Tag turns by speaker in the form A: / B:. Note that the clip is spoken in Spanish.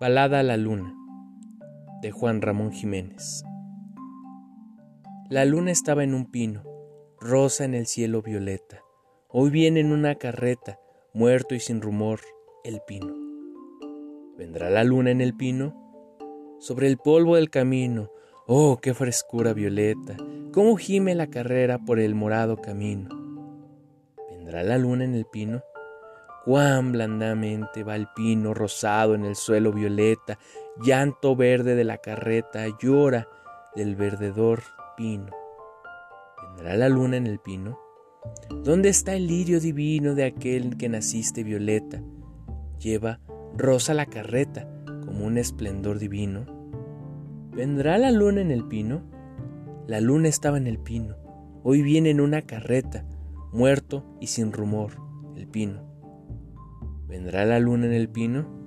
A: Balada a la Luna de Juan Ramón Jiménez. La luna estaba en un pino, rosa en el cielo violeta. Hoy viene en una carreta, muerto y sin rumor, el pino. ¿Vendrá la luna en el pino? Sobre el polvo del camino, oh, qué frescura violeta, cómo gime la carrera por el morado camino. ¿Vendrá la luna en el pino? Cuán blandamente va el pino rosado en el suelo violeta, llanto verde de la carreta llora del verdedor pino. ¿Vendrá la luna en el pino? ¿Dónde está el lirio divino de aquel que naciste violeta? Lleva rosa la carreta como un esplendor divino. ¿Vendrá la luna en el pino? La luna estaba en el pino, hoy viene en una carreta, muerto y sin rumor, el pino. ¿Vendrá la luna en el pino?